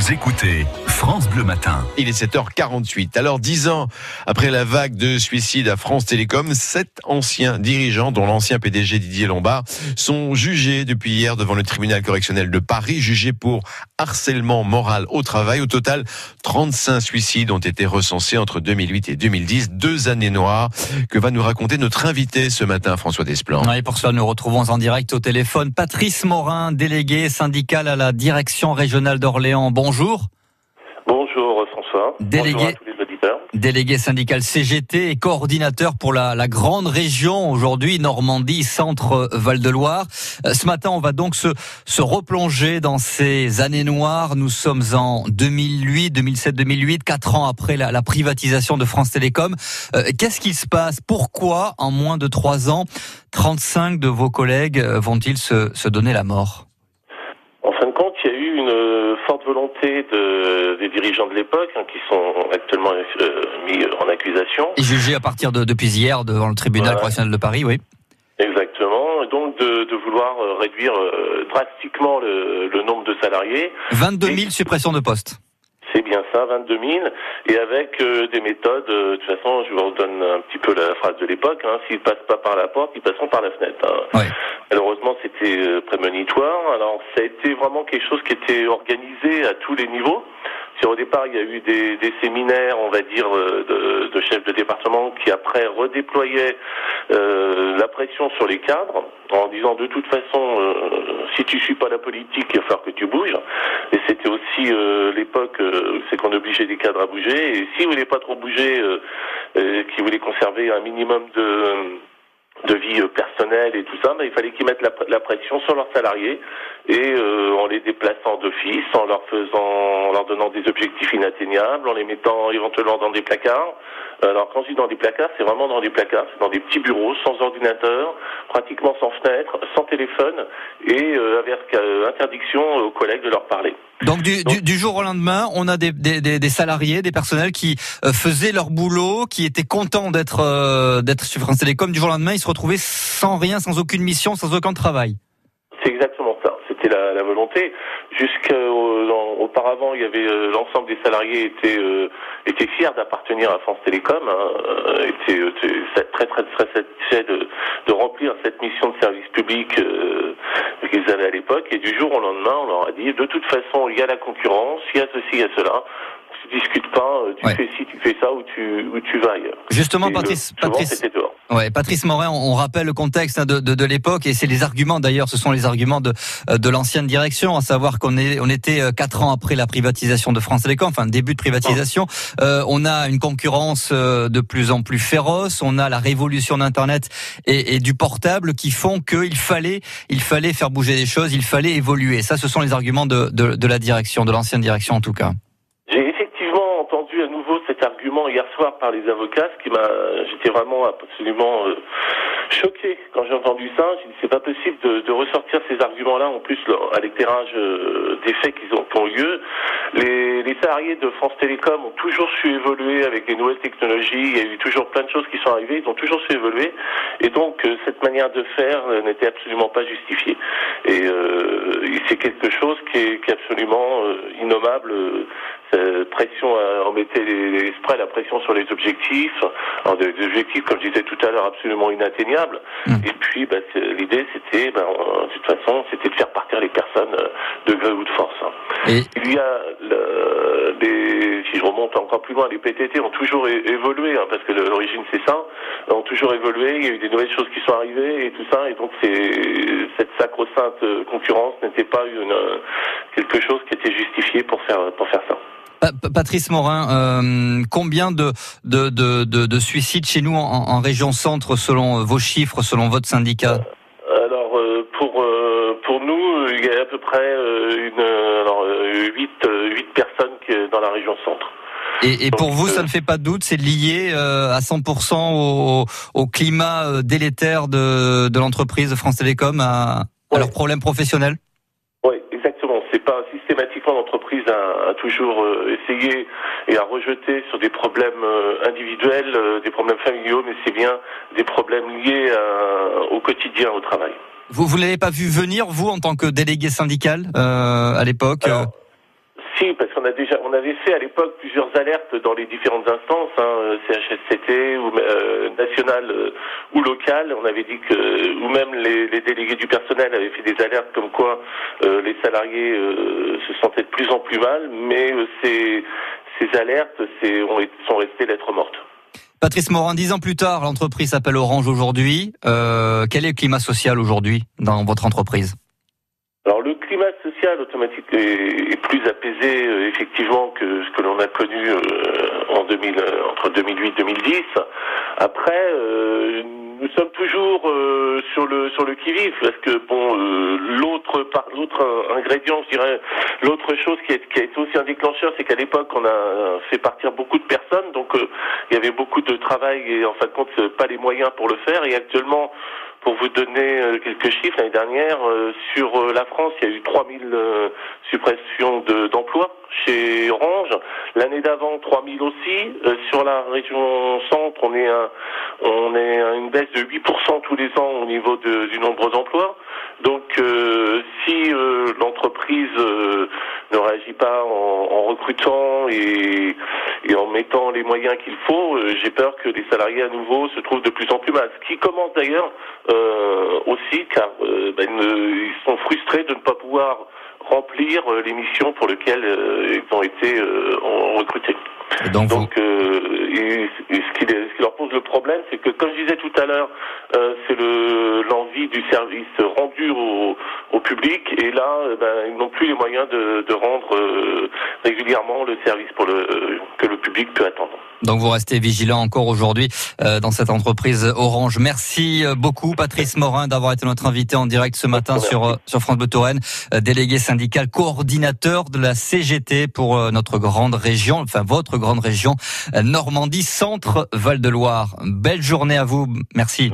Vous écoutez France Bleu Matin. Il est 7h48. Alors, dix ans après la vague de suicides à France Télécom, sept anciens dirigeants, dont l'ancien PDG Didier Lombard, sont jugés depuis hier devant le tribunal correctionnel de Paris, jugés pour harcèlement moral au travail. Au total, 35 suicides ont été recensés entre 2008 et 2010. Deux années noires que va nous raconter notre invité ce matin, François Desplan. Et pour cela, nous retrouvons en direct au téléphone Patrice Morin, délégué syndical à la direction régionale d'Orléans. Bonjour. Bonjour François. Délégué, Bonjour à tous les auditeurs. délégué syndical CGT et coordinateur pour la, la grande région aujourd'hui, Normandie, Centre Val-de-Loire. Euh, Ce matin, on va donc se, se replonger dans ces années noires. Nous sommes en 2008, 2007, 2008, quatre ans après la, la privatisation de France Télécom. Euh, Qu'est-ce qui se passe? Pourquoi, en moins de trois ans, 35 de vos collègues euh, vont-ils se, se donner la mort En fin de compte, il y a eu une euh, de, des dirigeants de l'époque hein, qui sont actuellement euh, mis en accusation. Et jugés à partir de depuis hier devant le tribunal Ouais. correctionnel de Paris, oui. Exactement. Et donc de, de vouloir euh, réduire euh, drastiquement le, le nombre de salariés. 22 000 suppressions de postes. C'est bien ça, 22 000. Et avec euh, des méthodes, euh, de toute façon, je vous redonne un petit peu la phrase de l'époque, hein, s'ils passent pas par la porte, ils passeront par la fenêtre. hein. Ouais. Malheureusement, c'était euh, prémonitoire. Alors, ça a été vraiment quelque chose qui était organisé à tous les niveaux. Au départ, il y a eu des, des séminaires, on va dire, de, de chefs de département qui après redéployaient euh, la pression sur les cadres en disant de toute façon, euh, si tu suis pas la politique, il va falloir que tu bouges. Et c'était aussi euh, l'époque, euh, c'est qu'on obligeait les cadres à bouger. Et s'ils voulaient pas trop bouger, euh, qu'ils voulaient conserver un minimum de de vie personnelle et tout ça, mais il fallait qu'ils mettent la, la pression sur leurs salariés et euh, en les déplaçant d'office, en leur faisant, en leur donnant des objectifs inatteignables, en les mettant éventuellement dans des placards. Alors quand je dis dans des placards, c'est vraiment dans des placards, c'est dans des petits bureaux, sans ordinateur, pratiquement sans fenêtre, sans téléphone et euh, avec euh, interdiction aux collègues de leur parler. Donc du, du, du jour au lendemain, on a des, des, des, des salariés, des personnels qui euh, faisaient leur boulot, qui étaient contents d'être d'être sur France Télécom. Du jour au lendemain, ils se retrouvaient sans rien, sans aucune mission, sans aucun travail. C'est exactement ça. C'était la, la volonté. Jusqu'auparavant, il y avait euh, l'ensemble des salariés étaient euh, étaient fiers d'appartenir à France Télécom, hein, euh, étaient, euh, étaient très très très satisfaits de, de remplir cette mission de service public euh, qu'ils avaient à l'époque. Et du jour au lendemain, on leur a dit de toute façon, il y a la concurrence, il y a ceci, il y a cela. Tu discutes pas, euh, tu Ouais. fais ci, tu fais ça, ou tu ou tu vas ailleurs. Justement, Et le- Patrice, souvent, Patrice. Ouais, Patrice Morin, on, rappelle le contexte hein, de, de, de l'époque et c'est les arguments d'ailleurs, ce sont les arguments de, euh, de l'ancienne direction, à savoir qu'on est, on était euh, quatre ans après la privatisation de France Télécom, enfin début de privatisation. Euh, on a une concurrence euh, de plus en plus féroce, on a la révolution d'Internet et, et du portable qui font qu'il fallait, il fallait faire bouger les choses, il fallait évoluer. Ça, ce sont les arguments de, de, de la direction, de l'ancienne direction en tout cas. J'ai effectivement entendu à nouveau cet argument hier soir par les avocats, ce qui m'a, j'étais vraiment absolument euh, choqué quand j'ai entendu ça. J'ai dit c'est pas possible de, ressortir ces arguments-là en plus à l'éclairage euh, des faits qui ont, qui lieu. Les, salariés de France Télécom ont toujours su évoluer avec les nouvelles technologies. Il y a eu toujours plein de choses qui sont arrivées. Ils ont toujours su évoluer. Et donc euh, cette manière de faire n'était absolument pas justifiée. Et c'est quelque chose qui est, qui est absolument innommable. Euh, euh, pression, à, on mettait les, les exprès la pression sur les objectifs, alors des, des objectifs comme je disais tout à l'heure absolument inatteignables. Mm. Et puis bah, l'idée c'était, euh, de toute façon, c'était de faire partir les personnes euh, de gré ou de force. hein. Et Il y a le, les, si je remonte encore plus loin, les PTT ont toujours évolué, hein, parce que l'origine c'est ça, ont toujours évolué. Il y a eu des nouvelles choses qui sont arrivées et tout ça, et donc cette sacro-sainte euh, concurrence n'était pas une euh, quelque chose qui était justifié pour faire pour faire ça. Pa- Pa- Patrice Morin, euh, combien de, de, de, de, de suicides chez nous en, en région centre selon vos chiffres, selon votre syndicat? Alors euh, pour euh, pour nous, il y a à peu près euh, une euh, alors euh, huit euh, huit personnes qui, dans la région centre. Et, et pour vous, euh, ça ne fait pas de doute, c'est lié euh, à 100% au, au climat euh, délétère de, de l'entreprise France Télécom, à, à leurs problèmes professionnels? Pas systématiquement l'entreprise a, a toujours euh, essayé et a rejeté sur des problèmes euh, individuels, euh, des problèmes familiaux, mais c'est bien des problèmes liés à- au quotidien, au travail. Vous vous l'avez pas vu venir, vous, en tant que délégué syndical, euh, à l'époque Si, parce on avait fait à l'époque plusieurs alertes dans les différentes instances, hein, CHSCT ou euh, nationale euh, ou locale. On avait dit que, ou même les, délégués du personnel avaient fait des alertes comme quoi euh, les salariés euh, se sentaient de plus en plus mal, mais euh, ces, alertes ont, sont restées lettres mortes. Patrice Morin, dix ans plus tard, l'entreprise s'appelle Orange aujourd'hui. Euh, quel est le climat social aujourd'hui dans votre entreprise alors le climat social automatique est, est plus apaisé euh, effectivement que ce que l'on a connu euh, en 2000, euh, entre 2008 et 2010. Après, euh, nous sommes toujours sur le sur le qui vive parce que bon l'autre par l'autre ingrédient, je dirais l'autre chose qui, est, qui a été aussi un déclencheur, c'est qu'à l'époque on a fait partir beaucoup de personnes, donc il y avait beaucoup de travail et en fin de compte pas les moyens pour le faire. Et actuellement pour vous donner euh, quelques chiffres, l'année dernière, euh, sur euh, la France, il y a eu 3000 suppressions d'emplois chez Orange. L'année d'avant, 3000 aussi. sur la région centre, on est à, on est à une baisse de 8% tous les ans au niveau de, du nombre d'emplois. Donc, si l'entreprise ne réagit pas en, en recrutant et, et, en mettant les moyens qu'il faut, j'ai peur que les salariés à nouveau se trouvent de plus en plus mal. Ce qui commence d'ailleurs euh, aussi car euh, ben, ils sont frustrés de ne pas pouvoir remplir euh, les missions pour lesquelles ils ont été recrutés. donc, donc et, et ce, qui, ce, qui, leur pose le problème, c'est que comme je disais tout à l'heure, c'est l'envie du service rendu au, au public, et là, ben, ils n'ont plus les moyens de, de rendre régulièrement le service pour le, que le public peut attendre. Donc vous restez vigilant encore aujourd'hui euh, dans cette entreprise Orange. Merci beaucoup Patrice Morin d'avoir été notre invité en direct ce matin sur sur France Bleu Touraine, délégué syndical coordinateur de la CGT pour notre grande région, enfin votre grande région Normandie Centre Val de Loire. Belle journée à vous. Merci.